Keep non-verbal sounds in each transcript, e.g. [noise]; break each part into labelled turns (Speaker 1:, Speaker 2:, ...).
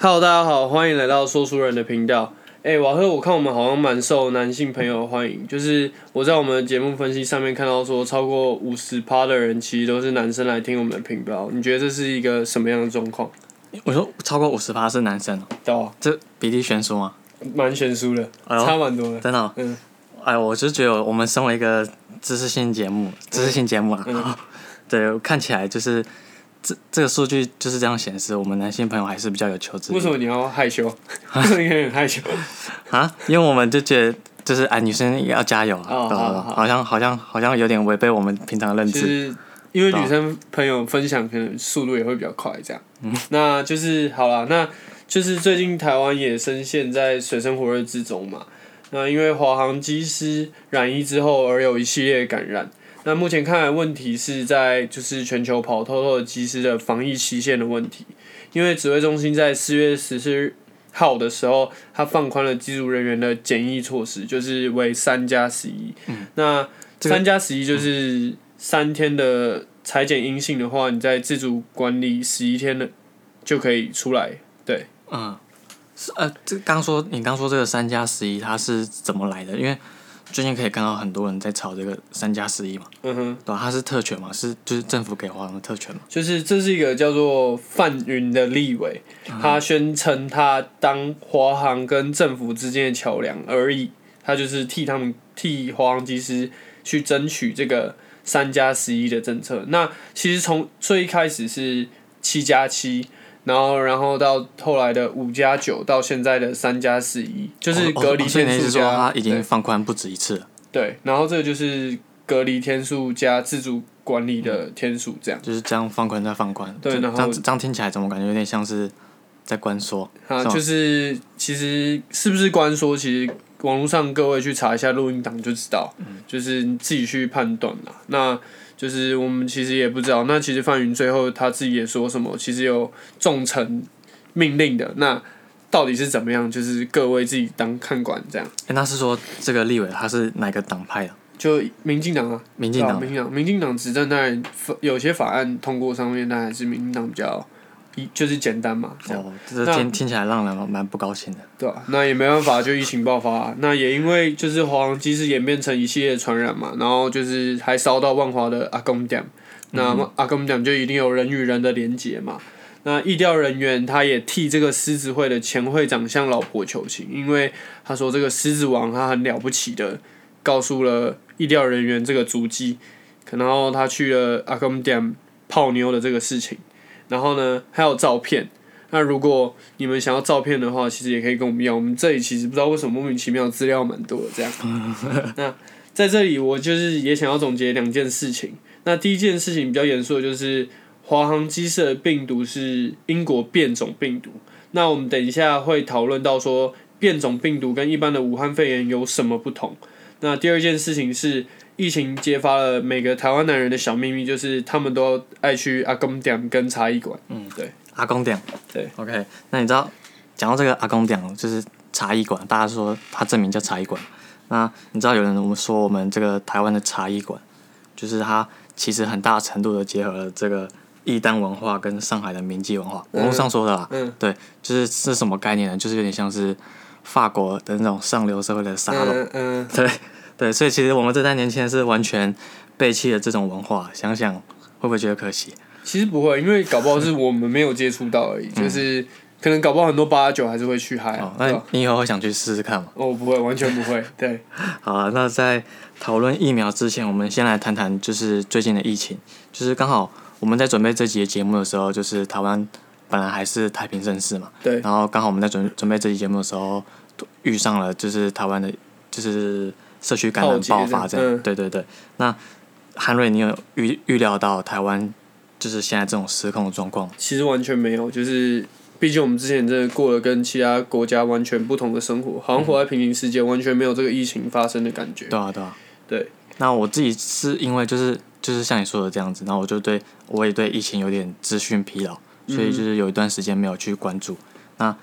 Speaker 1: Hello，大家好，欢迎来到说书人的频道。哎、瓦赫，我看我们好像蛮受男性朋友的欢迎，就是我在我们的节目分析上面看到说，超过五十趴的人其实都是男生来听我们的频道，你觉得这是一个什么样的状况？
Speaker 2: 我说超过五十趴是男生哦，
Speaker 1: 对啊，
Speaker 2: 这比例悬殊吗？
Speaker 1: 蛮悬殊的，
Speaker 2: 哎
Speaker 1: 差蛮多的。
Speaker 2: 真的哦、
Speaker 1: 嗯
Speaker 2: 哎，我就觉得我们身为一个知识性节目，知识性节目啊，
Speaker 1: 嗯 [laughs]
Speaker 2: 对，看起来就是这这个数据就是这样显示，我们男性朋友还是比较有求知欲
Speaker 1: 为什么你要害羞？[laughs] 为什么害羞？[laughs]
Speaker 2: 啊，因为我们就觉得就是哎，女生也要加油
Speaker 1: 好好
Speaker 2: 好像好像好像有点违背我们平常的认知，
Speaker 1: 因为女生朋友分享可能速度也会比较快，这样。
Speaker 2: 嗯
Speaker 1: 那就是好了，那就是最近台湾也深陷在水深火热之中嘛。那因为华航机师染疫之后而有一系列感染。那目前看来问题是在就是全球跑透透的机师的防疫期限的问题，因为指挥中心在四月十四号的时候，它放宽了机组人员的检疫措施，就是为三加十一。那三加十一就是三天的裁剪阴性的话，你在自主管理十一天的就可以出来。对，
Speaker 2: 嗯，是呃，这刚说你刚说这个三加十一它是怎么来的？因为最近可以看到很多人在炒这个三加十一嘛，
Speaker 1: 嗯哼，
Speaker 2: 对吧、它是特权嘛，是就是政府给华航的特权嘛。
Speaker 1: 就是这是一个叫做范云的立委，他宣称他当华航跟政府之间的桥梁而已，他就是替他们替华航机师去争取这个三加十一的政策。那其实从最一开始是七加七。然后，然后到后来的五加九，到现在的三加四一，就是
Speaker 2: 哦
Speaker 1: 隔离天数加
Speaker 2: 它已经放宽不止一次了。
Speaker 1: 对，然后这个就是隔离天数加自主管理的天数这样。
Speaker 2: 就是这样放宽再放宽，
Speaker 1: 对然后
Speaker 2: 这样这样听起来怎么感觉有点像是在关说？
Speaker 1: 啊，就是其实是不是关说，其实网络上各位去查一下录音档就知道，就是你自己去判断啦。那就是我们其实也不知道，那其实范云最后他自己也说什么，其实有重臣命令的，那到底是怎么样？就是各位自己当看管这样。
Speaker 2: 哎，那是说这个立委他是哪个党派的？
Speaker 1: 就民进党啊，
Speaker 2: 民进党
Speaker 1: 民进党，民进党执政当然有些法案通过上面，那还是民进党比较一就是简单嘛，这样。
Speaker 2: 哦，这
Speaker 1: 那
Speaker 2: 听听起来让人蛮蛮不高兴的。
Speaker 1: 对啊，那也没办法，就疫情爆发、[laughs] 那也因为就是华航机师演变成一系列传染嘛，然后就是还烧到万华的阿公店，那么阿公店就一定有人与人的连结嘛。那疫调人员他也替这个狮子会的前会长向老婆求情，因为他说这个狮子王他很了不起的，告诉了疫调人员这个足迹，然后他去了阿公店泡妞的这个事情，然后呢还有照片。那如果你们想要照片的话，其实也可以跟我们要。我们这里其实不知道为什么莫名其妙资料蛮多的这样。[laughs] 那在这里，我就是也想要总结两件事情。那第一件事情比较严肃的就是华航机师的病毒是英国变种病毒。那我们等一下会讨论到说变种病毒跟一般的武汉肺炎有什么不同。那第二件事情是疫情揭发了每个台湾男人的小秘密，就是他们都爱去阿公店跟茶艺馆。嗯，对。
Speaker 2: 阿公店。
Speaker 1: 对。
Speaker 2: OK，那你知道讲到这个阿公店，就是茶艺馆，大家说它证明叫茶艺馆。那你知道有人我们说我们这个台湾的茶艺馆，就是它其实很大程度的结合了这个艺丹文化跟上海的民记文化。网络上说的啦，
Speaker 1: 嗯
Speaker 2: 对，就是是什么概念呢？就是有点像是法国的那种上流社会的沙龙。
Speaker 1: 嗯嗯，
Speaker 2: 对对，所以其实我们这代年轻人是完全背弃了这种文化，想想会不会觉得可惜？
Speaker 1: 其实不会，因为搞不好是我们没有接触到而已，就是可能搞不好很多八九还是会去嗨啊
Speaker 2: 哦，，那你以后会想去试试看吗？
Speaker 1: 哦，不会，完全不会，对，[laughs]
Speaker 2: 好啊，那在讨论疫苗之前，我们先来谈谈就是最近的疫情。就是刚好我们在准备这集的节目的时候，就是台湾本来还是太平盛世嘛，
Speaker 1: 对，
Speaker 2: 然后刚好我们在准准备这期节目的时候，遇上了就是台湾的，就是社区感染爆发这样。
Speaker 1: 嗯
Speaker 2: 对对对，那韩瑞，你有预预料到台湾就是现在这种失控的状况？
Speaker 1: 其实完全没有，就是毕竟我们之前真的过了跟其他国家完全不同的生活，好像活在平行世界，完全没有这个疫情发生的感觉。
Speaker 2: 对啊对啊。
Speaker 1: 对。
Speaker 2: 那我自己是因为就是就是像你说的这样子，然后我就对我也对疫情有点资讯疲劳，所以就是有一段时间没有去关注。那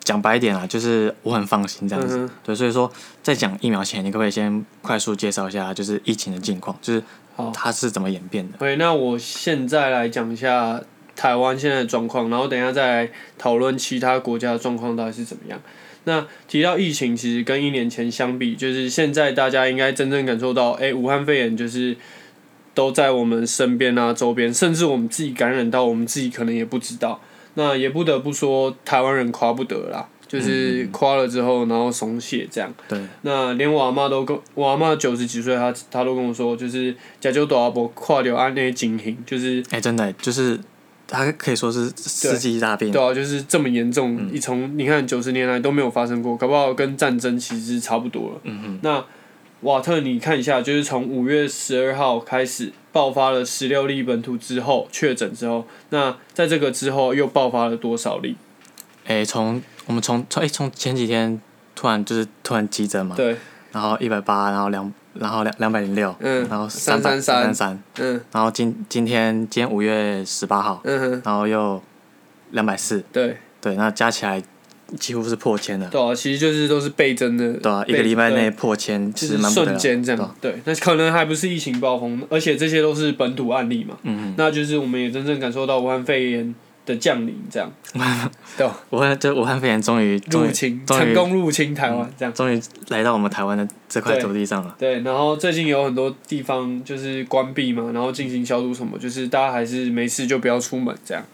Speaker 2: 讲白一点啊，就是我很放心这样子。
Speaker 1: 嗯
Speaker 2: 对，所以说在讲疫苗前，你可不可以先快速介绍一下就是疫情的近况，就是
Speaker 1: 好
Speaker 2: 它是怎么演变的
Speaker 1: ？OK，那我现在来讲一下台湾现在的状况，然后等一下再来讨论其他国家的状况到底是怎么样。那提到疫情，其实跟一年前相比，就是现在大家应该真正感受到，哎、武汉肺炎就是都在我们身边啊、周边，甚至我们自己感染到，我们自己可能也不知道。那也不得不说，台湾人夸不得啦，就是夸了之后，然后松懈这样。
Speaker 2: 对，
Speaker 1: 那连我阿妈都跟我阿妈九十几岁，她她都跟我说，就是假就大伯跨掉安那情形，就是
Speaker 2: 哎、真的就是它可以说是世纪大变。
Speaker 1: 对啊，就是这么严重，一从你看九十年来都没有发生过，搞不好跟战争其实差不多了。
Speaker 2: 嗯哼，
Speaker 1: 那瓦特，你看一下，就是从五月十二号开始爆发了十六例本土之后确诊之后，那在这个之后又爆发了多少例？
Speaker 2: 哎、从我们从从哎从前几天突然就是突然激增嘛，
Speaker 1: 对，
Speaker 2: 然后一百八，然后两然后两两百零六，
Speaker 1: 嗯
Speaker 2: 然后三百
Speaker 1: 333
Speaker 2: 三三，
Speaker 1: 嗯。
Speaker 2: 然后今今天今天五月十八号，
Speaker 1: 嗯哼，
Speaker 2: 然后又两百四，
Speaker 1: 对。
Speaker 2: 对，那加起来几乎是破千了，
Speaker 1: 对啊，其实就是都是倍增的，
Speaker 2: 对啊，一
Speaker 1: 倍
Speaker 2: 个礼拜
Speaker 1: 对
Speaker 2: 内破千，
Speaker 1: 就是
Speaker 2: 其实蛮
Speaker 1: 瞬间这样对，那可能还不是疫情暴风，而且这些都是本土案例嘛，
Speaker 2: 嗯。
Speaker 1: 那就是我们也真正感受到武汉肺炎的降临，这样，[laughs] 对，
Speaker 2: 武汉这武汉肺炎终于
Speaker 1: 入侵成功入侵台湾，这样。
Speaker 2: 终于来到我们台湾的这块土地上了。
Speaker 1: 对，然后最近有很多地方就是关闭嘛，然后进行消毒什么，就是大家还是没事就不要出门这样。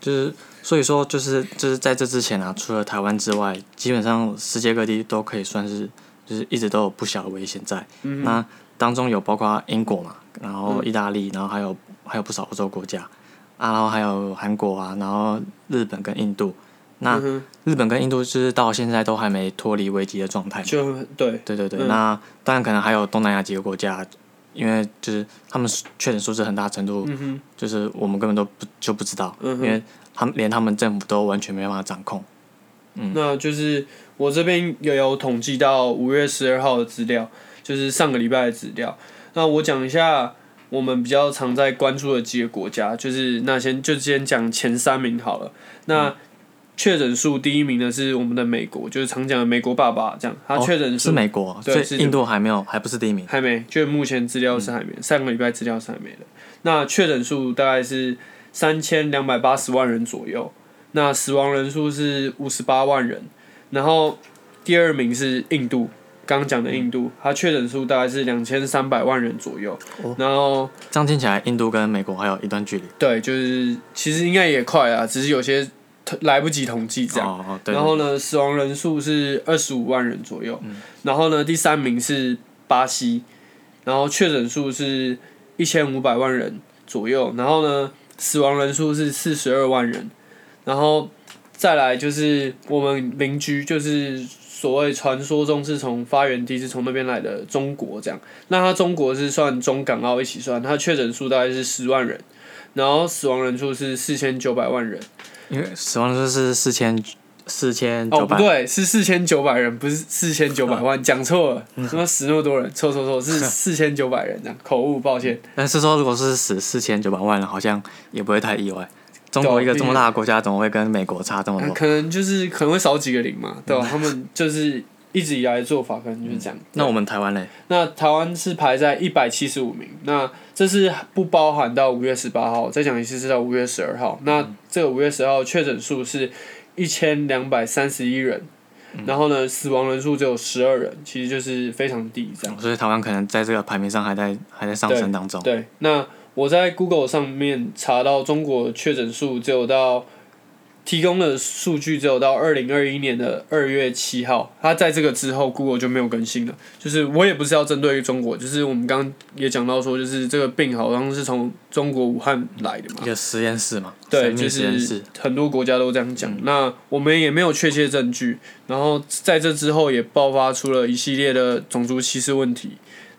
Speaker 2: 就是所以说，就是就是在这之前啊，除了台湾之外，基本上世界各地都可以算是就是一直都有不小的危险在。
Speaker 1: 嗯
Speaker 2: 那当中有包括英国嘛，然后意大利，然后还有还有不少欧洲国家。啊，然后还有韩国啊，然后日本跟印度。那日本跟印度就是到现在都还没脱离危机的状态。
Speaker 1: 就对，
Speaker 2: 对对对，
Speaker 1: 嗯。
Speaker 2: 那当然可能还有东南亚几个国家，因为就是他们确诊数字很大程度，
Speaker 1: 嗯，
Speaker 2: 就是我们根本都不就不知道，
Speaker 1: 嗯
Speaker 2: 因为他们连他们政府都完全没办法掌控。
Speaker 1: 那就是我这边也有统计到五月十二号的资料，就是上个礼拜的资料。那我讲一下我们比较常在关注的几个国家，就是那先就先讲前三名好了。那确诊数第一名的是我们的美国，就是常讲的美国爸爸这样，他
Speaker 2: 哦
Speaker 1: 确诊数、
Speaker 2: 是美国，
Speaker 1: 对
Speaker 2: 印度还没有，还不是第一名。
Speaker 1: 还没，就目前资料是还没，上个礼拜资料是还没的。那确诊数大概是三千两百八十万人左右，那死亡人数是五十八万人，然后第二名是印度，刚刚讲的印度，它确诊数大概是两千三百万人左右，
Speaker 2: 哦
Speaker 1: 然后
Speaker 2: 这样听起来，印度跟美国还有一段距离。
Speaker 1: 对，就是其实应该也快啊，只是有些来不及统计这样。
Speaker 2: 哦哦，对。
Speaker 1: 然后呢，死亡人数是二十五万人左右。
Speaker 2: 嗯
Speaker 1: 然后呢，第三名是巴西，然后确诊数是一千五百万人左右。然后呢，死亡人数是四十二万人。然后再来就是我们邻居，就是所谓传说中是从发源地是从那边来的中国这样。那它中国是算中港澳一起算，它确诊数大概是十万人，然后死亡人数是四千九百万人。
Speaker 2: 因为死亡人数是四千四千
Speaker 1: 哦，
Speaker 2: 九百，
Speaker 1: 不对，是四千九百人，不是四千九百万，[laughs] 讲错了，
Speaker 2: 嗯
Speaker 1: 他妈死那么多人，错错错，是 [laughs] 四千九百人这样，口误，抱歉。
Speaker 2: 但是说如果是死四千九百万人，好像也不会太意外。中国一个这么大的国家，怎么会跟美国差这么多？
Speaker 1: 啊可能就是可能会少几个零嘛，对吧、
Speaker 2: 嗯
Speaker 1: 他们就是一直以来的做法可能就是这样。
Speaker 2: 那我们台湾嘞？
Speaker 1: 那台湾是排在一百七十五名，那这是不包含到五月十八号，再讲一次是到五月十二号。那这个五月十二号确诊数是一千两百三十一人，然后呢，死亡人数只有十二人，其实就是非常低这样。
Speaker 2: 所以台湾可能在这个排名上还在还在上升当中。
Speaker 1: 对，那我在 Google 上面查到中国确诊数只有到提供的数据只有到二零二一年的二月七号，它在这个之后 Google 就没有更新了。就是我也不是要针对中国，就是我们刚刚也讲到说，就是这个病好像是从中国武汉来的嘛
Speaker 2: 一。个实验室嘛，
Speaker 1: 对，就是
Speaker 2: 实验室。
Speaker 1: 很多国家都这样讲。那我们也没有确切证据，然后在这之后也爆发出了一系列的种族歧视问题。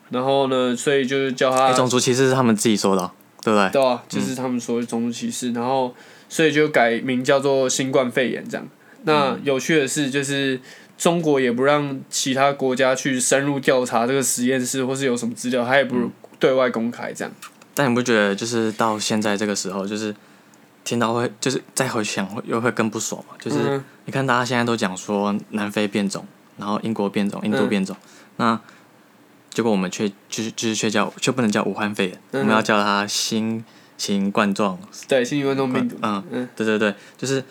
Speaker 1: 然后呢，所以就是叫他
Speaker 2: 哎，种族歧视是他们自己说的哦，对不对？
Speaker 1: 对啊，就是他们说的种族歧视，然后所以就改名叫做新冠肺炎这样。那有趣的是，就是中国也不让其他国家去深入调查这个实验室或是有什么资料，他也不对外公开这样。
Speaker 2: 但你不觉得就是到现在这个时候，就是听到会就是再回想会又会更不爽嘛？就是
Speaker 1: 嗯
Speaker 2: 你看大家现在都讲说南非变种，然后英国变种，印度
Speaker 1: 嗯
Speaker 2: 变种，那结果我们却就是就是却叫却不能叫武汉肺炎，
Speaker 1: 嗯
Speaker 2: 我们要叫它新型冠状，
Speaker 1: 对，新型冠状病毒。
Speaker 2: 嗯
Speaker 1: 嗯，
Speaker 2: 对对对，就是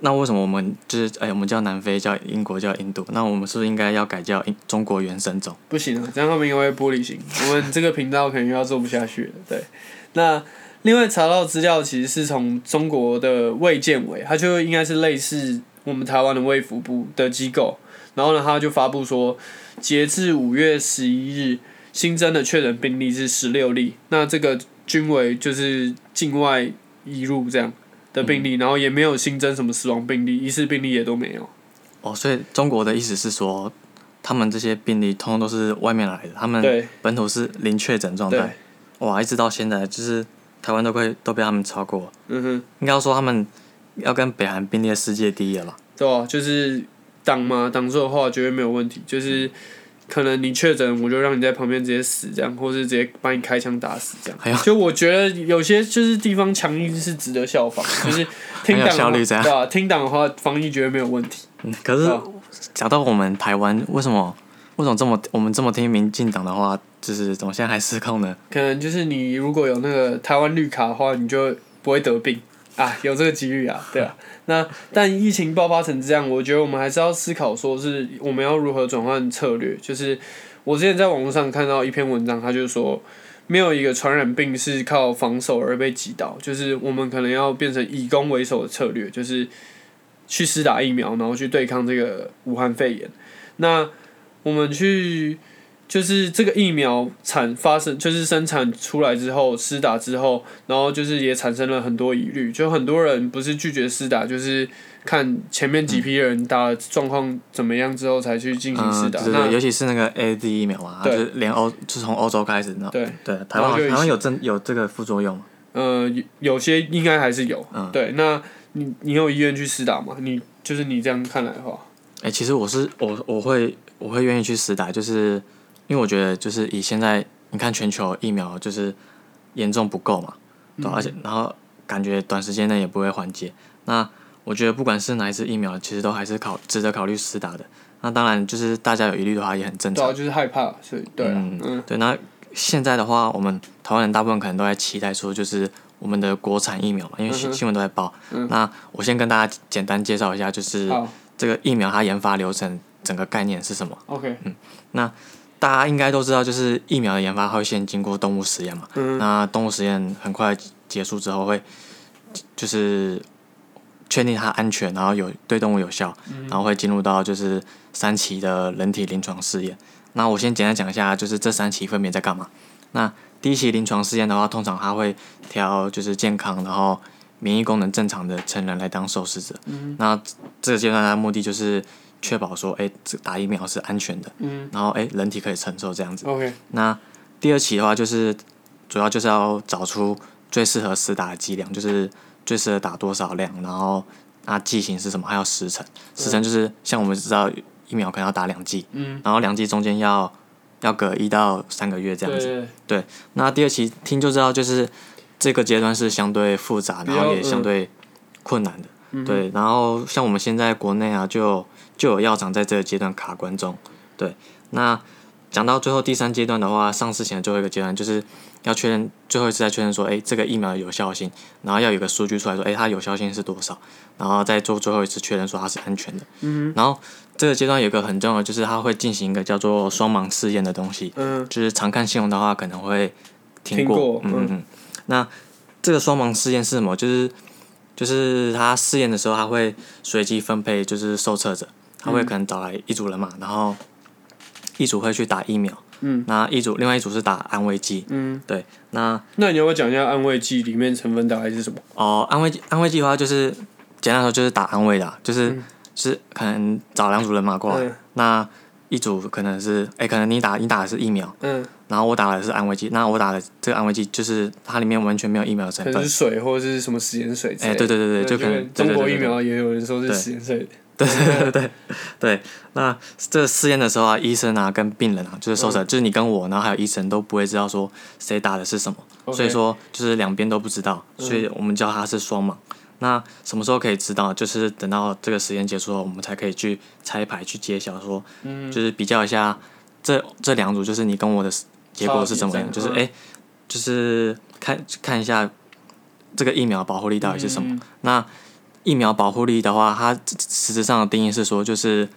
Speaker 2: 那为什么我们就是哎、我们叫南非，叫英国叫印度，那我们是不是应该要改叫英中国原生种？
Speaker 1: 不行啊，这样他们应该会玻璃心。我们这个频道可能又要做不下去了。对，那另外查到资料其实是从中国的卫健委，它就应该是类似我们台湾的卫福部的机构，然后呢，它就发布说，截至五月十一日新增的确诊病例是十六例，那这个均为就是境外移入这样的病例，然后也没有新增什么死亡病例，疑似病例也都没有。
Speaker 2: 哦，所以中国的意思是说，他们这些病例通通都是外面来的，他们本土是零确诊状
Speaker 1: 对
Speaker 2: 态。，哇，一直到现在，就是台湾都会都被他们超过，
Speaker 1: 嗯哼。
Speaker 2: 应该要说他们要跟北韩并列世界第一了吧？
Speaker 1: 对啊，就是挡嘛，挡住的话绝对没有问题。就是可能你确诊，我就让你在旁边直接死这样，或是直接把你开枪打死这样。就我觉得有些就是地方强硬是值得效仿，[laughs] 就是听党
Speaker 2: 效率
Speaker 1: 的话，
Speaker 2: 这样
Speaker 1: 对啊，听党的话，防疫绝对没有问题。
Speaker 2: 嗯，可是讲到我们台湾，为什么为什么这么我们这么听民进党的话，就是怎么现在还失控呢？
Speaker 1: 可能就是你如果有那个台湾绿卡的话，你就不会得病啊，有这个几率啊，对啊。那但疫情爆发成这样，我觉得我们还是要思考，说是我们要如何转换策略。就是我之前在网络上看到一篇文章，他就说，没有一个传染病是靠防守而被击倒，就是我们可能要变成以攻为守的策略，就是去施打疫苗，然后去对抗这个武汉肺炎。那我们去就是这个疫苗产发生，就是生产出来之后，施打之后，然后就是也产生了很多疑虑，就很多人不是拒绝施打，就是看前面几批人打的状况怎么样之后才去进行施
Speaker 2: 嗯，
Speaker 1: 打。那
Speaker 2: 对对对，尤其是那个 A D 疫苗嘛，它
Speaker 1: 对
Speaker 2: 就是连欧，就是从欧洲开始，那
Speaker 1: 对，
Speaker 2: 对台湾好
Speaker 1: 然后就一起
Speaker 2: 台湾有真有这个副作用吗？
Speaker 1: 呃，有有些应该还是有。
Speaker 2: 嗯
Speaker 1: 对，那你你有意愿去施打吗？你就是你这样看来的话，
Speaker 2: 哎、其实我是我我会我会愿意去施打，就是因为我觉得就是以现在你看全球疫苗就是严重不够嘛，对吧、而且然后感觉短时间内也不会缓解。那我觉得不管是哪一支疫苗，其实都还是考值得考虑施打的。那当然就是大家有疑虑的话也很正常
Speaker 1: 对啊，。就是害怕，所以对啊，
Speaker 2: 嗯
Speaker 1: 嗯
Speaker 2: 对，那现在的话，我们台湾人大部分可能都在期待说，就是我们的国产疫苗嘛，因为新、新闻都在报。
Speaker 1: 嗯
Speaker 2: 那我先跟大家简单介绍一下，就是
Speaker 1: 好
Speaker 2: 这个疫苗它研发流程整个概念是什么。
Speaker 1: ，OK，
Speaker 2: 大家应该都知道，就是疫苗的研发会先经过动物实验嘛。
Speaker 1: 嗯
Speaker 2: 那动物实验很快结束之后会，就是确定它安全，然后有对动物有效，
Speaker 1: 嗯
Speaker 2: 然后会进入到就是三期的人体临床试验。那我先简单讲一下，就是这三期分别在干嘛。那第一期临床试验的话，通常它会挑就是健康，然后免疫功能正常的成人来当受试者。
Speaker 1: 嗯
Speaker 2: 那这个阶段它的目的就是确保说，哎、这打疫苗是安全的，
Speaker 1: 嗯
Speaker 2: 然后哎、人体可以承受这样子。
Speaker 1: ，OK，
Speaker 2: 那第二期的话，就是主要就是要找出最适合施打的剂量，就是最适合打多少量，然后啊剂型是什么，还有时程。时程就是像我们知道疫苗可能要打两剂，
Speaker 1: 嗯，
Speaker 2: 然后两剂中间要要隔一到三个月这样子。
Speaker 1: 对对
Speaker 2: 那第二期听就知道，就是这个阶段是相对复杂，然后也相对困难的。
Speaker 1: 嗯
Speaker 2: 对，然后像我们现在国内啊，就有就有药厂在这个阶段卡关中。对，那讲到最后第三阶段的话，上市前的最后一个阶段就是要确认，最后一次再确认说，哎，这个疫苗的有效性，然后要有个数据出来说，哎，它有效性是多少，然后再做最后一次确认说它是安全的。
Speaker 1: 嗯
Speaker 2: 然后这个阶段有一个很重要的，就是它会进行一个叫做双盲试验的东西。
Speaker 1: 嗯
Speaker 2: 就是常看新闻的话，可能会听
Speaker 1: 听过
Speaker 2: 嗯嗯嗯。那这个双盲试验是什么？就是就是他试验的时候，他会随机分配，就是受测者，他会可能找来一组人嘛，然后一组会去打疫苗，
Speaker 1: 嗯，
Speaker 2: 那一组另外一组是打安慰剂，
Speaker 1: 嗯，
Speaker 2: 对，那
Speaker 1: 那你要不要讲一下安慰剂里面成分大概是什么？
Speaker 2: 哦，安慰剂安慰剂的话，就是简单来说就是打安慰的啊、就是、
Speaker 1: 嗯
Speaker 2: 是可能找两组人马过来，
Speaker 1: 嗯
Speaker 2: 那一组可能是哎、可能你打你打的是疫苗。
Speaker 1: 嗯，
Speaker 2: 然后我打的是安慰剂，那我打的这个安慰剂就是它里面完全没有疫苗的成分
Speaker 1: 可能是，水或者是什么食盐水之类
Speaker 2: 哎，
Speaker 1: 的。
Speaker 2: 对对对对，就可能
Speaker 1: 跟中国疫苗也有人说是
Speaker 2: 对
Speaker 1: 食盐水。
Speaker 2: 对对对？对对，那这试验的时候啊，医生啊跟病人啊，就是受
Speaker 1: 嗯。
Speaker 2: 者，就是你跟我，然后还有医生都不会知道说谁打的是什么所以说就是两边都不知道，所以我们叫它是双盲。那什么时候可以知道？就是等到这个实验结束后，我们才可以去拆牌去揭晓说，
Speaker 1: 嗯。
Speaker 2: 就是比较一下这这两组，就是你跟我的结果是怎么样，就是哎、就是看看一下这个疫苗保护力到底是什么？
Speaker 1: 嗯。
Speaker 2: 那疫苗保护力的话，它实质上的定义是说，就是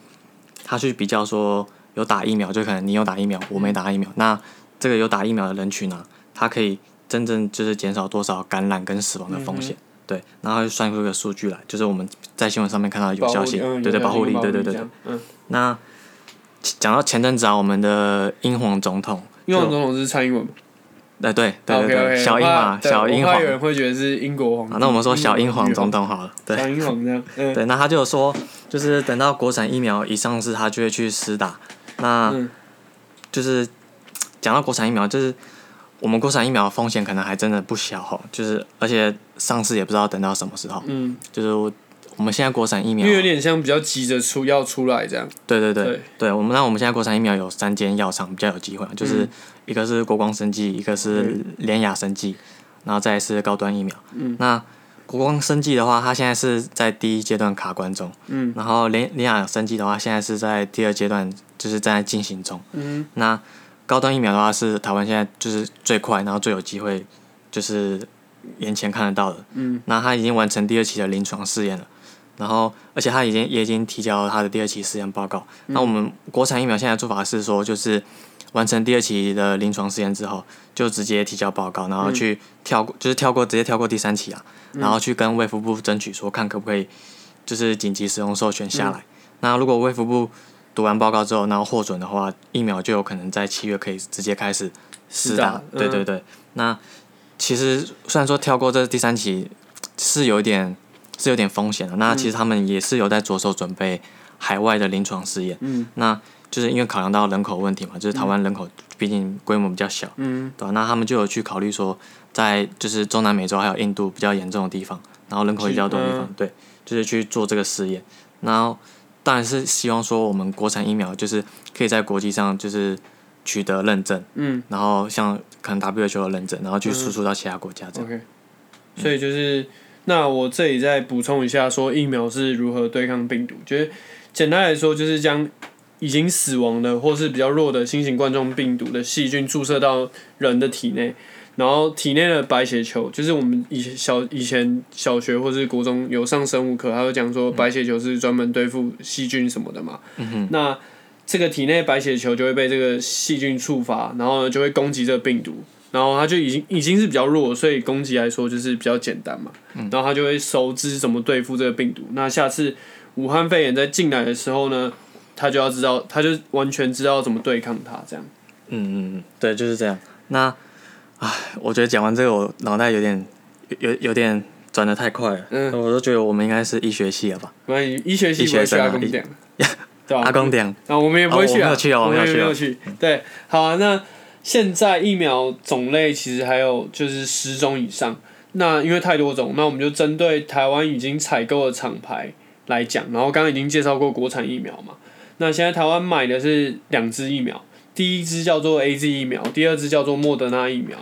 Speaker 2: 它去比较说有打疫苗，就可能你有打疫苗，我没打疫苗，那这个有打疫苗的人群呢、它可以真正就是减少多少感染跟死亡的风险。对，然后就算出一个数据来，就是我们在新闻上面看到有效性，
Speaker 1: 嗯
Speaker 2: 对对，保护力，对对对对。
Speaker 1: 嗯，
Speaker 2: 那讲到前阵子啊，我们的英皇总统，
Speaker 1: 英皇总统是蔡英文嘛
Speaker 2: 呃，对对对对小英嘛，小英皇
Speaker 1: 有。人会觉得是英国皇。
Speaker 2: 啊，那我们说小英皇总
Speaker 1: 统，
Speaker 2: 好了，对
Speaker 1: 小英皇这样。嗯
Speaker 2: 对，那他就有说，就是等到国产疫苗一上市，他就会去施打。那
Speaker 1: 嗯
Speaker 2: 就是讲到国产疫苗，就是我们国产疫苗的风险可能还真的不小哈，就是而且上市也不知道等到什么时候。
Speaker 1: 嗯，
Speaker 2: 就是我我们现在国产疫苗
Speaker 1: 因为，有点像比较急着出要出来这样。
Speaker 2: 对对对
Speaker 1: 对
Speaker 2: 对，我们那我们现在国产疫苗有三间药厂比较有机会，就是
Speaker 1: 嗯
Speaker 2: 一个是国光生技，一个是联雅生技，然后再是高端疫苗。
Speaker 1: 嗯
Speaker 2: 那国光生技的话，它现在是在第一阶段卡关中，
Speaker 1: 嗯
Speaker 2: 然后联联雅生技的话，现在是在第二阶段，就是正在进行中。
Speaker 1: 嗯
Speaker 2: 那高端疫苗的话，是台湾现在就是最快，然后最有机会，就是眼前看得到的。
Speaker 1: 嗯
Speaker 2: 那它已经完成第二期的临床试验了，然后而且他已经也已经提交了它的第二期试验报告。那我们国产疫苗现在做法是说，就是完成第二期的临床试验之后，就直接提交报告，然后去跳过，就是跳过直接跳过第三期啊，然后去跟卫福部争取说看可不可以就是紧急使用授权下来。那如果卫福部读完报告之后，然后获准的话，疫苗就有可能在七月可以直接开始
Speaker 1: 试打。嗯
Speaker 2: 对对对，那其实虽然说跳过这第三期是有一点是有点风险的，那其实他们也是有在着手准备海外的临床试验。
Speaker 1: 嗯。
Speaker 2: 那就是因为考量到人口问题嘛，就是台湾人口毕竟规模比较小，
Speaker 1: 嗯。
Speaker 2: 对吧、那他们就有去考虑说，在就是中南美洲还有印度比较严重的地方，然后人口比较多的地方，
Speaker 1: 嗯。
Speaker 2: 对，就是去做这个试验。然后当然是希望说我们国产疫苗就是可以在国际上就是取得认证，
Speaker 1: 嗯。
Speaker 2: 然后像可能 WHO 的认证，然后去输出到其他国家这样。
Speaker 1: ，OK。所以就是，那我这里再补充一下，说疫苗是如何对抗病毒。就是简单来说，就是将已经死亡的或是比较弱的新型冠状病毒的细菌注射到人的体内，然后体内的白血球，就是我们以前小以前小学或是国中有上生物课，他会讲说白血球是专门对付细菌什么的嘛。那这个体内白血球就会被这个细菌触发，然后呢就会攻击这个病毒，然后他就已经已经是比较弱，所以攻击来说就是比较简单嘛。然后他就会熟知怎么对付这个病毒。那下次武汉肺炎在进来的时候呢，他就要知道，他就完全知道怎么对抗它，这样。
Speaker 2: 嗯嗯嗯，对，就是这样。那，唉，我觉得讲完这个，我脑袋有点有有有点转的太快了。
Speaker 1: 嗯
Speaker 2: 我都觉得我们应该是医学系了吧？
Speaker 1: 关于医学系不会去阿公店，对吧？
Speaker 2: 阿公点，
Speaker 1: 啊，我们也不会去啊，
Speaker 2: 哦我没有去哦
Speaker 1: 我们
Speaker 2: 我没有去哦
Speaker 1: 也没有去。对，好啊，那现在疫苗种类其实还有就是十种以上，那因为太多种，那我们就针对台湾已经采购的厂牌来讲，然后刚刚已经介绍过国产疫苗嘛，那现在台湾买的是两支疫苗，第一支叫做 A Z 疫苗，第二支叫做莫德纳疫苗。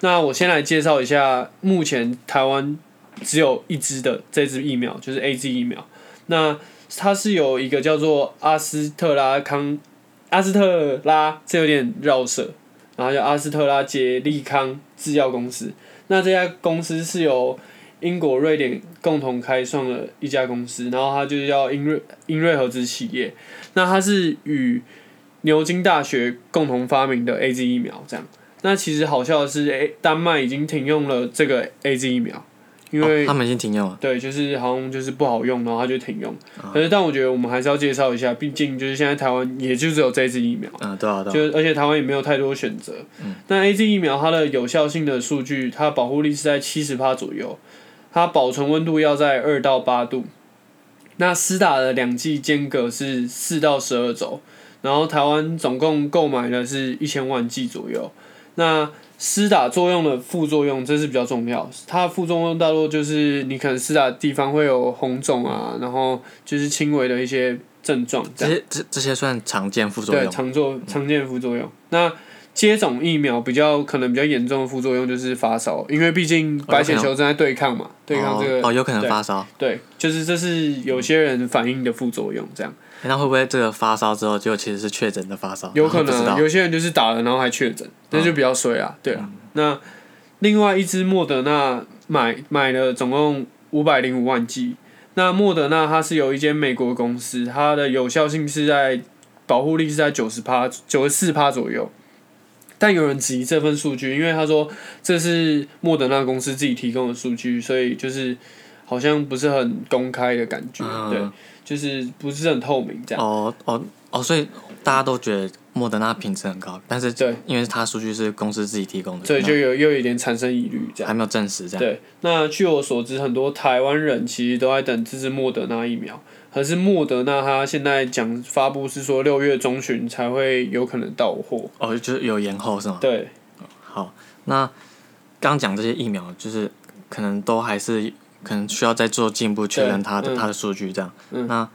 Speaker 1: 那我先来介绍一下，目前台湾只有一支的这支疫苗，就是 A Z 疫苗。那它是有一个叫做阿斯特拉康，阿斯特拉，这有点绕舌，然后叫阿斯特拉捷利康制药公司。那这家公司是由英国、瑞典共同开创的一家公司，然后它就叫英瑞英瑞合资企业。那它是与牛津大学共同发明的 A Z 疫苗，这样。那其实好笑的是，诶，丹麦已经停用了这个 A Z 疫苗，因为、
Speaker 2: 哦他们已经停用了。
Speaker 1: 对，就是好像就是不好用，然后它就停用。
Speaker 2: 啊
Speaker 1: 可是，但我觉得我们还是要介绍一下，毕竟就是现在台湾也就只有这支疫苗，
Speaker 2: 嗯，对啊，对啊。
Speaker 1: 就而且台湾也没有太多选择。那 A Z 疫苗它的有效性的数据，它保护力是在七十帕左右，它保存温度要在二到八度。那施打的两剂间隔是四到十二周，然后台湾总共购买的是一千万剂左右。那施打作用的副作用，这是比较重要。它的副作用大多就是你可能施打的地方会有红肿啊，然后就是轻微的一些症状这。
Speaker 2: 这些这这些算常见副作用对，
Speaker 1: 常做常见副作用。那接种疫苗比较可能比较严重的副作用就是发烧，因为毕竟白血球正在对抗嘛，对抗这个
Speaker 2: 哦，哦有可能发烧。
Speaker 1: 对，就是这是有些人反应的副作用，这样
Speaker 2: 诶那会不会这个发烧之后，就其实是确诊的发烧？
Speaker 1: 有可能啊有些人就是打了然后还确诊，那就比较衰啊，对啊。那另外一支莫德纳买买了总共五百零五万剂。那莫德纳它是有一间美国公司，它的有效性是在保护力是在九十趴九十四趴左右。但有人质疑这份数据，因为他说这是莫德纳公司自己提供的数据，所以就是好像不是很公开的感觉，
Speaker 2: 嗯
Speaker 1: 对，就是不是很透明这样。
Speaker 2: 哦哦哦，所以大家都觉得莫德纳品质很高，但是
Speaker 1: 对
Speaker 2: 因为它数据是公司自己提供的，
Speaker 1: 所以就有又有一点产生疑虑这样。
Speaker 2: 还没有证实这样。
Speaker 1: 对，那据我所知，很多台湾人其实都在等这支莫德纳疫苗，可是莫德纳它现在讲发布是说六月中旬才会有可能到货。
Speaker 2: 哦，就是有延后是吗？
Speaker 1: 对，
Speaker 2: 好，那刚讲这些疫苗，就是可能都还是可能需要再做进一步确认
Speaker 1: 对嗯
Speaker 2: 它的它的数据这样。
Speaker 1: 嗯
Speaker 2: 那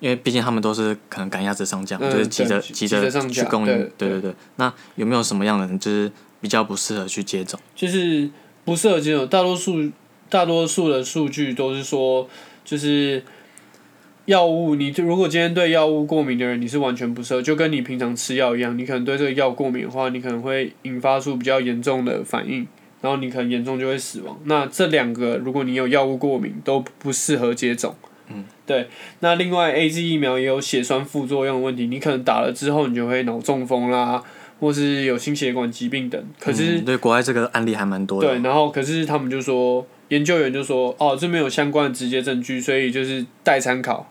Speaker 2: 因为毕竟他们都是可能赶鸭子上架，
Speaker 1: 嗯
Speaker 2: 就是急着
Speaker 1: 对
Speaker 2: 急
Speaker 1: 急着
Speaker 2: 去供应。
Speaker 1: 对对
Speaker 2: 对。那有没有什么样的人就是比较不适合去接种？
Speaker 1: 就是不适合接种，大多数大多数的数据都是说，就是药物，你就如果今天对药物过敏的人，你是完全不适合，就跟你平常吃药一样，你可能对这个药过敏的话，你可能会引发出比较严重的反应，然后你可能严重就会死亡。那这两个，如果你有药物过敏，都不适合接种。
Speaker 2: 嗯，
Speaker 1: 对。那另外，A Z 疫苗也有血栓副作用的问题，你可能打了之后，你就会脑中风啦，或是有心血管疾病等。可是
Speaker 2: 嗯对国外这个案例还蛮多的。
Speaker 1: 对，然后可是他们就说，研究员就说，哦，这没有相关的直接证据，所以就是待参考，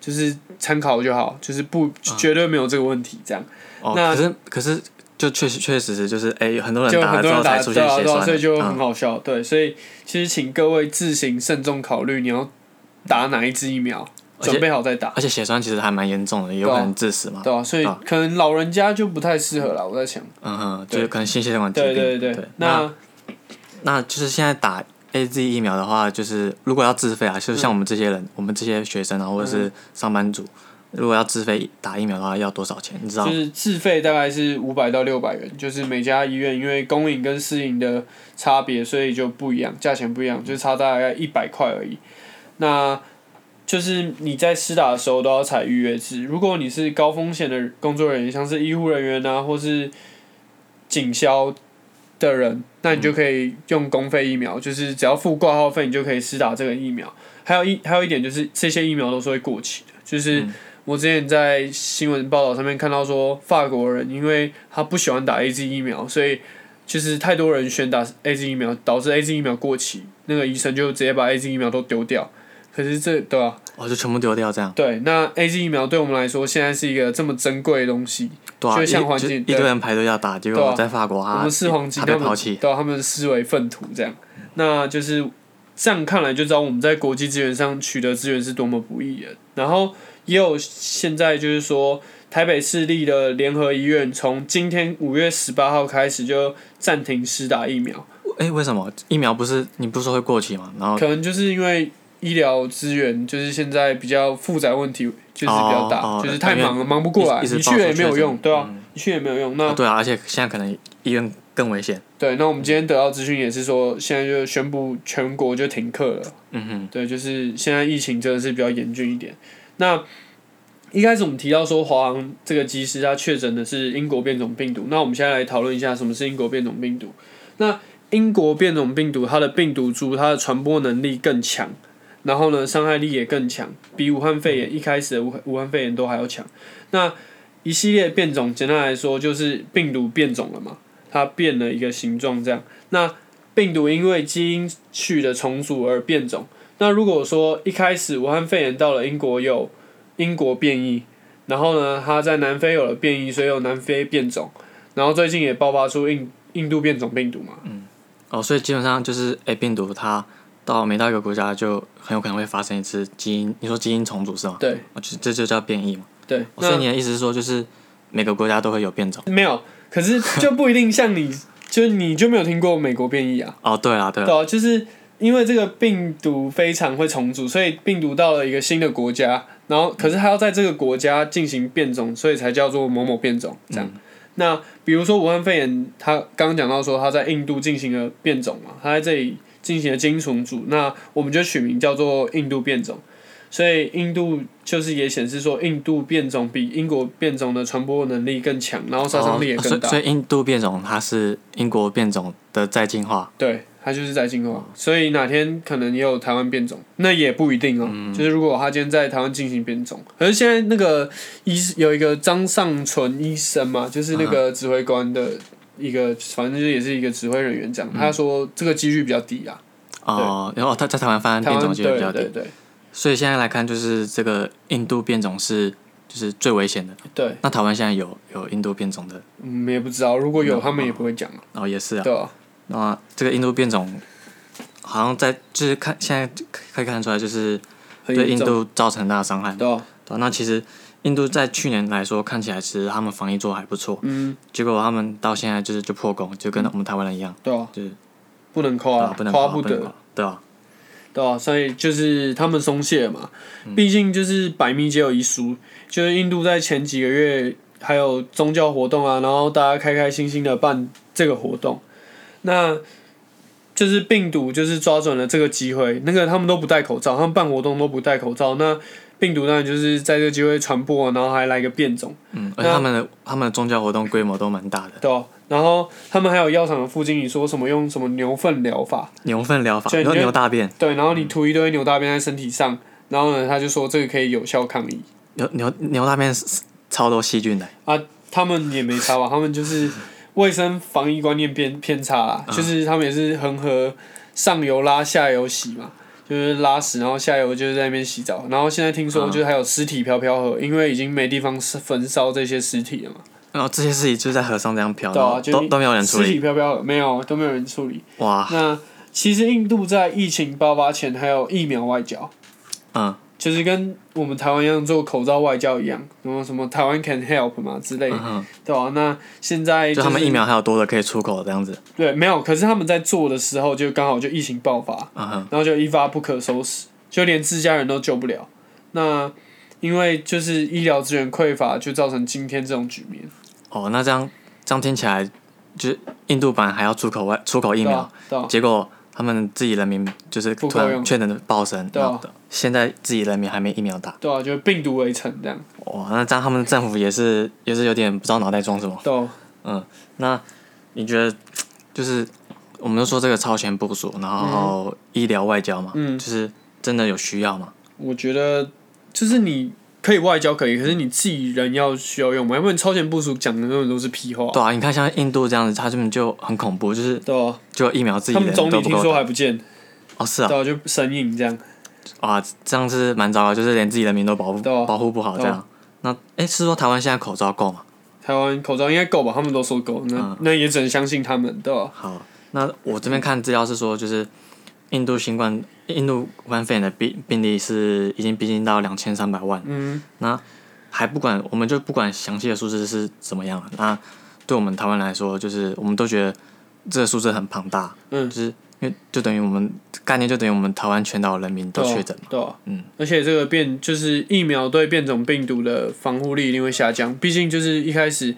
Speaker 1: 就是参考就好，就是不绝对没有这个问题，这样
Speaker 2: 哦，
Speaker 1: 那
Speaker 2: 可是可是就确实确实是就是哎、很多人
Speaker 1: 就
Speaker 2: 打了之后才出现血栓，
Speaker 1: 所以就很
Speaker 2: 嗯
Speaker 1: 好笑，对，所以其实请各位自行慎重考虑，你要打哪一支疫苗，准备好再打，
Speaker 2: 而且血栓其实还蛮严重的，也有可能致死嘛。
Speaker 1: 对啊，所以
Speaker 2: 啊
Speaker 1: 可能老人家就不太适合了，我在想，
Speaker 2: 嗯哼，就是可能心血管疾
Speaker 1: 对
Speaker 2: 对。
Speaker 1: 对对，那
Speaker 2: 那就是现在打 A Z 疫苗的话，就是如果要自费啊，就是像我们这些人，我们这些学生啊，或者是上班族，如果要自费打疫苗的话，要多少钱？你知道吗？
Speaker 1: 就是自费大概是五百到六百元，就是每家医院因为公营跟私营的差别，所以就不一样，价钱不一样，就差大概一百块而已。那就是你在施打的时候都要采预约制，如果你是高风险的工作人员，像是医护人员啊，或是警消的人，那你就可以用公费疫苗，就是只要付挂号费，你就可以施打这个疫苗。还有一还有一点就是，这些疫苗都是会过期的，就是。我之前在新闻报道上面看到说，法国人因为他不喜欢打 A Z 疫苗，所以就是太多人选打 A Z 疫苗，导致 A Z 疫苗过期，那个医生就直接把 A Z 疫苗都丢掉。可是这对吧、
Speaker 2: 哦，就全部丢掉这样。
Speaker 1: 对，那 A Z 疫苗对我们来说现在是一个这么珍贵的东西，
Speaker 2: 对啊，
Speaker 1: 就像
Speaker 2: 一
Speaker 1: 环境
Speaker 2: 一堆人排队要打，结果在法国
Speaker 1: 我
Speaker 2: 他
Speaker 1: 们四黄金
Speaker 2: 他
Speaker 1: 他们
Speaker 2: 被抛弃。
Speaker 1: 对、啊，他们视为粪土这样。那就是这样看来就知道我们在国际资源上取得资源是多么不易的。然后也有现在就是说，台北市立的联合医院从今天五月十八号开始就暂停施打疫苗，
Speaker 2: 哎、为什么疫苗不是你不是说会过期吗？然后
Speaker 1: 可能就是因为医疗资源就是现在比较复杂问题，就是比较大，
Speaker 2: 哦哦
Speaker 1: 就是太忙了，忙不过来，你去了也没有用，对啊，
Speaker 2: 嗯
Speaker 1: 你去也没有用。那
Speaker 2: 哦对啊，而且现在可能医院更危险。
Speaker 1: 对，那我们今天得到资讯也是说，现在就宣布全国就停课了。
Speaker 2: 嗯哼，
Speaker 1: 对，就是现在疫情真的是比较严峻一点。那一开始我们提到说，华航这个机师他确诊的是英国变种病毒。那我们现在来讨论一下什么是英国变种病毒。那英国变种病毒它的病毒株它的传播能力更强，然后呢伤害力也更强，比武汉肺炎一开始的武武汉肺炎都还要强。那一系列变种，简单来说就是病毒变种了嘛，它变了一个形状这样。那病毒因为基因序的重组而变种。那如果说一开始武汉肺炎到了英国有英国变异，然后呢，它在南非有了变异，所以有南非变种，然后最近也爆发出印印度变种病毒嘛，嗯
Speaker 2: 哦，所以基本上就是 A 病毒它到每到一个国家就很有可能会发生一次基因，你说基因重组是吗？
Speaker 1: 对
Speaker 2: 哦，就这就叫变异嘛。
Speaker 1: 对，
Speaker 2: 哦所以你的意思是说，就是每个国家都会有变种？
Speaker 1: 没有，可是就不一定像你，[laughs] 就你就没有听过美国变异啊，
Speaker 2: 哦，对啊，对啊，
Speaker 1: 对啊，就是因为这个病毒非常会重组，所以病毒到了一个新的国家，然后可是它要在这个国家进行变种，所以才叫做某某变种这样。那比如说武汉肺炎，它刚刚讲到说它在印度进行了变种嘛，它在这里进行了基因重组，那我们就取名叫做印度变种。所以印度就是也显示说，印度变种比英国变种的传播能力更强，然后杀伤力也更大。
Speaker 2: 所以印度变种它是英国变种的再进化。
Speaker 1: 对，它就是在进化，所以哪天可能也有台湾变种，那也不一定哦。就是如果他今天在台湾进行变种，可是现在那个医有一个张尚存医生嘛，就是那个指挥官的一个，反正就也是一个指挥人员这样，他说这个几率比较低啊。
Speaker 2: 哦，然后他在台湾发生变种几率比较低，所以现在来看，就是这个印度变种是就是最危险的。
Speaker 1: 对，
Speaker 2: 那台湾现在有有印度变种的，
Speaker 1: 嗯，也不知道，如果有他们也不会讲啊，
Speaker 2: 哦也是啊。
Speaker 1: 对啊，
Speaker 2: 那这个印度变种好像在就是看现在可以看得出来，就是对印度造成很大的伤害。
Speaker 1: 对啊，
Speaker 2: 对啊。那其实印度在去年来说，看起来其实他们防疫做得还不错，
Speaker 1: 嗯，
Speaker 2: 结果他们到现在就是就破功，就跟我们台湾人一样，
Speaker 1: 对啊，
Speaker 2: 就是
Speaker 1: 不能夸
Speaker 2: 不能
Speaker 1: 夸不得。
Speaker 2: 不，对啊，
Speaker 1: 对啊，所以就是他们松懈了嘛，
Speaker 2: 嗯。
Speaker 1: 毕竟就是百密皆有一疏，就是印度在前几个月还有宗教活动啊，然后大家开开心心的办这个活动，那就是病毒就是抓准了这个机会，那个他们都不戴口罩，他们办活动都不戴口罩，那病毒当然就是在这个机会传播，然后还来个变种，
Speaker 2: 嗯，而且他们的他们的宗教活动规模都蛮大的，
Speaker 1: 对啊、然后他们还有药厂的副经理说什么用什么牛粪疗法，
Speaker 2: 牛粪疗法，然后
Speaker 1: 所以你就
Speaker 2: 牛大便，
Speaker 1: 对，然后你涂一堆牛大便在身体上，然后呢他就说这个可以有效抗疫。
Speaker 2: 牛牛牛大便是超多细菌的，
Speaker 1: 啊，他们也没差吧？他们就是 [laughs] 卫生防疫观念偏偏差啦，就是他们也是恒河上游拉下游洗嘛，就是拉屎，然后下游就是在那边洗澡，然后现在听说就是还有尸体飘飘河，因为已经没地方焚烧这些尸体了嘛，
Speaker 2: 然后这些尸体就在河上这样飘，
Speaker 1: 对啊，就
Speaker 2: 都都没有人处
Speaker 1: 尸体
Speaker 2: 理，
Speaker 1: 飘飘河没有都没有人处理。
Speaker 2: 哇，
Speaker 1: 那其实印度在疫情爆发前还有疫苗外交，
Speaker 2: 嗯，
Speaker 1: 就是跟我们台湾一样做口罩外交一样，什么什么台湾 can help 嘛之类的，
Speaker 2: 嗯，
Speaker 1: 对吧、那现在
Speaker 2: 就他们疫苗还有多的可以出口这样子，
Speaker 1: 对，没有。可是他们在做的时候，就刚好就疫情爆发，
Speaker 2: 嗯，
Speaker 1: 然后就一发不可收拾，就连自家人都救不了。那因为就是医疗资源匮乏，就造成今天这种局面。
Speaker 2: 哦，那这样这样听起来，就是印度版还要出口外出口疫苗
Speaker 1: 啊，，啊，
Speaker 2: 结果他们自己人民就是突然确诊的暴升，
Speaker 1: 对啊
Speaker 2: 现在自己人民还没疫苗打，
Speaker 1: 对啊，就是病毒围城这样。
Speaker 2: 哇，那这样他们政府也是也是有点不知道脑袋装什么。
Speaker 1: 对啊，
Speaker 2: 嗯，那你觉得就是我们都说这个超前部署，然后医疗外交嘛，
Speaker 1: 嗯
Speaker 2: 就是真的有需要吗？
Speaker 1: 我觉得就是你可以外交可以，可是你自己人要需要用嘛，要不然超前部署讲的根本都是屁话。
Speaker 2: 对啊，你看像印度这样子，他根本就很恐怖，就是
Speaker 1: 对啊，
Speaker 2: 就疫苗自己
Speaker 1: 他们总理听。说还不见，
Speaker 2: 哦，是啊，
Speaker 1: 对啊，就神隐这样。
Speaker 2: 啊，这样是蛮糟糕，就是连自己人民都保护保护不好这样。那哎，是说台湾现在口罩够吗？
Speaker 1: 台湾口罩应该够吧？他们都说够，那、
Speaker 2: 嗯
Speaker 1: 那也只能相信他们，对吧？
Speaker 2: 好，那我这边看资料是说，就是印度新冠、印度武汉肺炎的病病例是已经逼近到两千三百万，
Speaker 1: 嗯，
Speaker 2: 那还不管，我们就不管详细的数字是怎么样了。那对我们台湾来说，就是我们都觉得这个数字很庞大，
Speaker 1: 嗯。
Speaker 2: 就是因为就等于我们概念就等于我们台湾全岛人民都确诊。嘛，
Speaker 1: 对啊，
Speaker 2: 嗯，
Speaker 1: 而且这个变就是疫苗对变种病毒的防护力一定会下降，毕竟就是一开始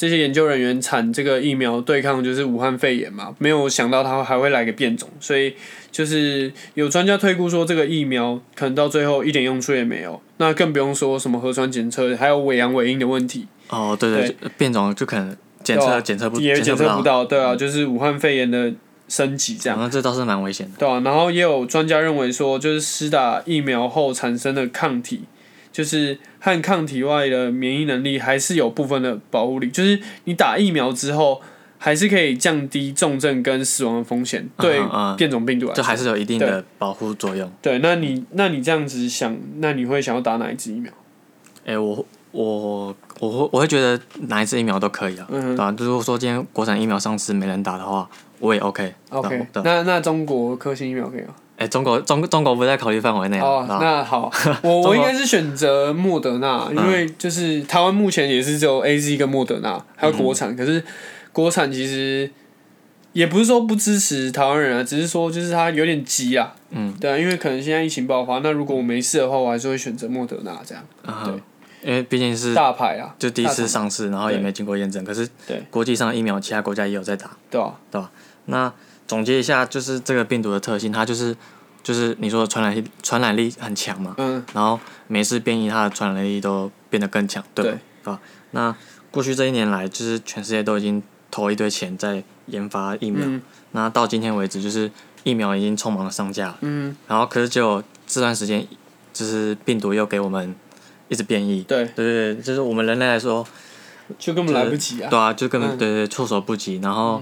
Speaker 1: 这些研究人员产这个疫苗对抗就是武汉肺炎嘛，没有想到它还会来个变种，所以就是有专家推估说这个疫苗可能到最后一点用处也没有，那更不用说什么核酸检测还有伪阳伪阴的问题，
Speaker 2: 哦，对对，变种就可能检测检测不
Speaker 1: 也检测不
Speaker 2: 到，
Speaker 1: 到，对啊，就是武汉肺炎的升级这样。
Speaker 2: 那这倒是蛮危险的。
Speaker 1: 对啊，然后也有专家认为说，就是施打疫苗后产生的抗体，就是和抗体外的免疫能力还是有部分的保护力，就是你打疫苗之后，还是可以降低重症跟死亡的风险，对变种病毒来说。
Speaker 2: 就还是有一定的保护作用。
Speaker 1: 对，那你那你这样子想，那你会想要打哪一支疫苗？
Speaker 2: 哎、我我我会我会觉得哪一支疫苗都可以啊，
Speaker 1: 嗯哼
Speaker 2: 对吧、如果说今天国产疫苗上市没人打的话，我也 OK。
Speaker 1: ，OK，
Speaker 2: 对，
Speaker 1: 那那中国科兴疫苗可以吗？
Speaker 2: 哎、中国中中国不在考虑范围内啊。
Speaker 1: 哦，那好，[laughs] 我我应该是选择莫德纳，因为就是台湾目前也是只有 A Z 跟莫德纳，还有国产，可是国产其实也不是说不支持台湾人啊，只是说就是它有点急啊，
Speaker 2: 嗯，
Speaker 1: 对啊，因为可能现在疫情爆发，那如果我没事的话，我还是会选择莫德纳这样。
Speaker 2: 嗯。哼因为毕竟是
Speaker 1: 大牌啊，
Speaker 2: 就第一次上市，然后也
Speaker 1: 对。
Speaker 2: 没经过验证，可是
Speaker 1: 对。
Speaker 2: 国际上的疫苗其他国家也有在打。
Speaker 1: 对啊，
Speaker 2: 那总结一下，就是这个病毒的特性，它就是就是你说的传染力传染力很强嘛，
Speaker 1: 嗯，
Speaker 2: 然后每次变异它的传染力都变得更强，对吧？
Speaker 1: 对。
Speaker 2: 吧？那过去这一年来，就是全世界都已经投一堆钱在研发疫苗，
Speaker 1: 嗯。
Speaker 2: 那到今天为止，就是疫苗已经匆忙的上架了，
Speaker 1: 嗯，
Speaker 2: 然后可是就这段时间，就是病毒又给我们一直变异，
Speaker 1: 对，
Speaker 2: 对对对，就是我们人类来说，
Speaker 1: 就根本来不及啊。
Speaker 2: 对啊，就根本、
Speaker 1: 嗯。
Speaker 2: 对对对措手不及。然后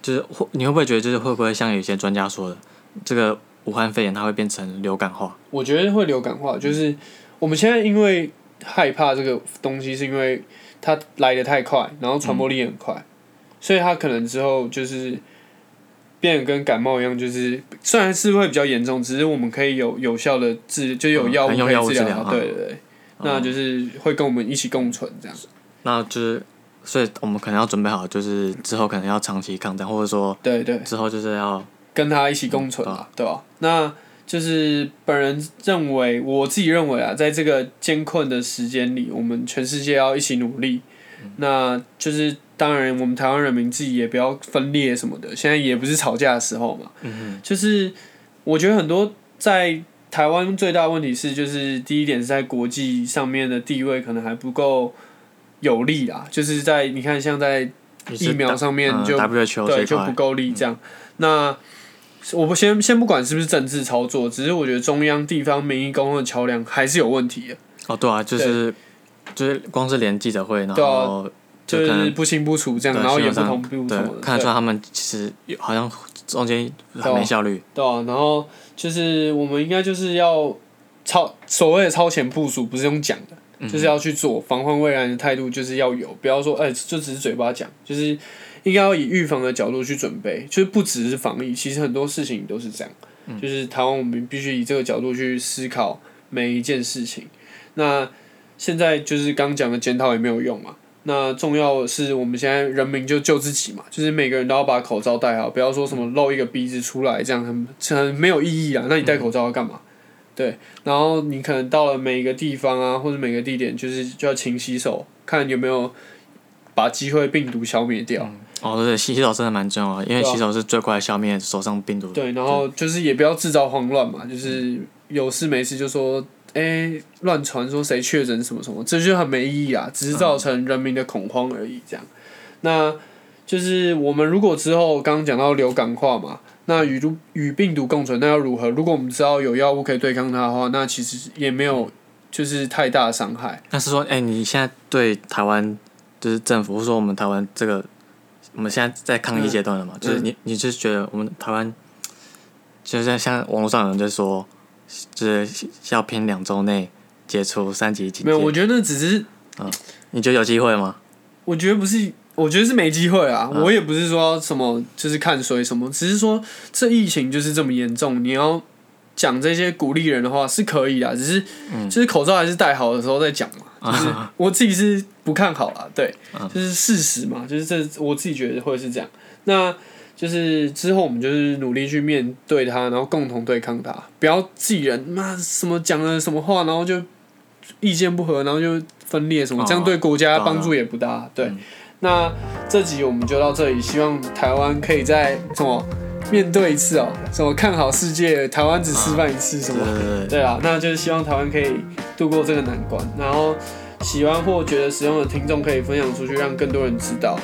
Speaker 2: 就是会，你会不会觉得就是会不会像有些专家说的，这个武汉肺炎它会变成流感化？
Speaker 1: 我觉得会流感化，就是我们现在因为害怕这个东西，是因为它来的太快，然后传播力也很快，所以它可能之后就是变得跟感冒一样，就是虽然是会比较严重，只是我们可以有有效的治，就有
Speaker 2: 嗯
Speaker 1: 药物可以治疗对对对，那就是会跟我们一起共存这样。
Speaker 2: 那就是，所以我们可能要准备好，就是之后可能要长期抗战，或者说
Speaker 1: 对对，
Speaker 2: 之后就是要
Speaker 1: 跟他一起共存啊，对吧、那就是本人认为，我自己认为啊，在这个艰困的时间里，我们全世界要一起努力。那就是当然，我们台湾人民自己也不要分裂什么的。现在也不是吵架的时候嘛，嗯就是我觉得很多在台湾最大的问题是，就是第一点是在国际上面的地位可能还不够有利啊，就是在你看像在疫苗上面
Speaker 2: 嗯
Speaker 1: 就对就不够力这样。那我不先先不管是不是政治操作，只是我觉得中央地方民意沟通的桥梁还是有问题的，
Speaker 2: 哦，对啊，就是就是光是连记者会，然后
Speaker 1: 就是不清不楚这样，然后也不同步什么，
Speaker 2: 看得出来他们其实有好像中间很没效率。
Speaker 1: 对啊，然后就是我们应该就是要超所谓的超前部署，不是用讲的，
Speaker 2: 嗯
Speaker 1: 就是要去做防患未然的态度，就是要有，不要说哎、就只是嘴巴讲，就是应该要以预防的角度去准备，就是不只是防疫，其实很多事情都是这样，
Speaker 2: 嗯
Speaker 1: 就是台湾我们必须以这个角度去思考每一件事情。那现在就是刚讲的检讨也没有用嘛。那重要的是，我们现在人民就救自己嘛，就是每个人都要把口罩戴好，不要说什么露一个鼻子出来，这样很很没有意义啊。那你戴口罩要干嘛？对，然后你可能到了每一个地方啊，或者每个地点，就是就要勤洗手，看有没有把机会病毒消灭掉。
Speaker 2: 哦，对对，洗洗手真的蛮重要的，因为洗手是最快消灭手上病毒的。
Speaker 1: 对，然后就是也不要制造慌乱嘛，就是有事没事就说，哎、乱传说谁确诊什么什么，这就很没意义啊，只是造成人民的恐慌而已。这样，那就是我们如果之后刚刚讲到流感化嘛，那与毒与病毒共存，那要如何？如果我们知道有药物可以对抗它的话，那其实也没有就是太大的伤害。
Speaker 2: 那是说，哎、你现在对台湾就是政府，或者说我们台湾这个，我们现在在抗疫阶段了嘛？就是你，你就是觉得我们台湾，就像像网络上有人在说，就是要拼两周内解除三级警戒。
Speaker 1: 没有，我觉得那只是
Speaker 2: 你觉得有机会吗？
Speaker 1: 我觉得不是，我觉得是没机会啊。我也不是说什么就是看谁什么，只是说这疫情就是这么严重，你要讲这些鼓励人的话是可以啊，只是、就是口罩还是戴好的时候再讲嘛。[laughs] 就是我自己是不看好啦，对，就是事实嘛，就是这我自己觉得会是这样。那就是之后我们就是努力去面对它，然后共同对抗它，不要自己人妈什么讲了什么话，然后就意见不合，然后就分裂什么，
Speaker 2: 哦
Speaker 1: 这样对国家帮助也不大。对，那这集我们就到这里，希望台湾可以在什么面对一次哦，什么看好世界，台湾只示范一次什么。
Speaker 2: 对
Speaker 1: 啊，那就是希望台湾可以度过这个难关，然后喜欢或觉得实用的听众可以分享出去，让更多人知道。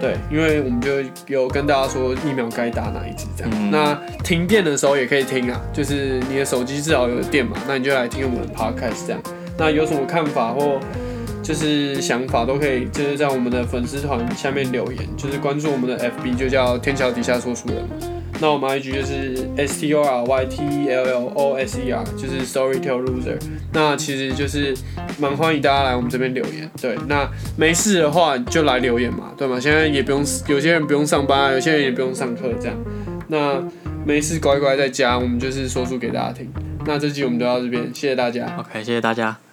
Speaker 1: 对，因为我们就有跟大家说疫苗该打哪一支这样。
Speaker 2: 嗯
Speaker 1: 那停电的时候也可以听啊，就是你的手机至少有电嘛，那你就来听我们的 podcast 这样。那有什么看法或就是想法都可以，就是在我们的粉丝团下面留言，就是关注我们的 FB 就叫天桥底下说书人。那我们 IG 就是 S T O R Y T E L L O S E R，就是 Storytell Loser。那其实就是蛮欢迎大家来我们这边留言。对，那没事的话就来留言嘛，对吗？现在也不用，有些人不用上班啊，有些人也不用上课这样。那没事乖乖在家，我们就是说书给大家听。那这集我们就到这边，谢谢大家。
Speaker 2: OK，谢谢大家。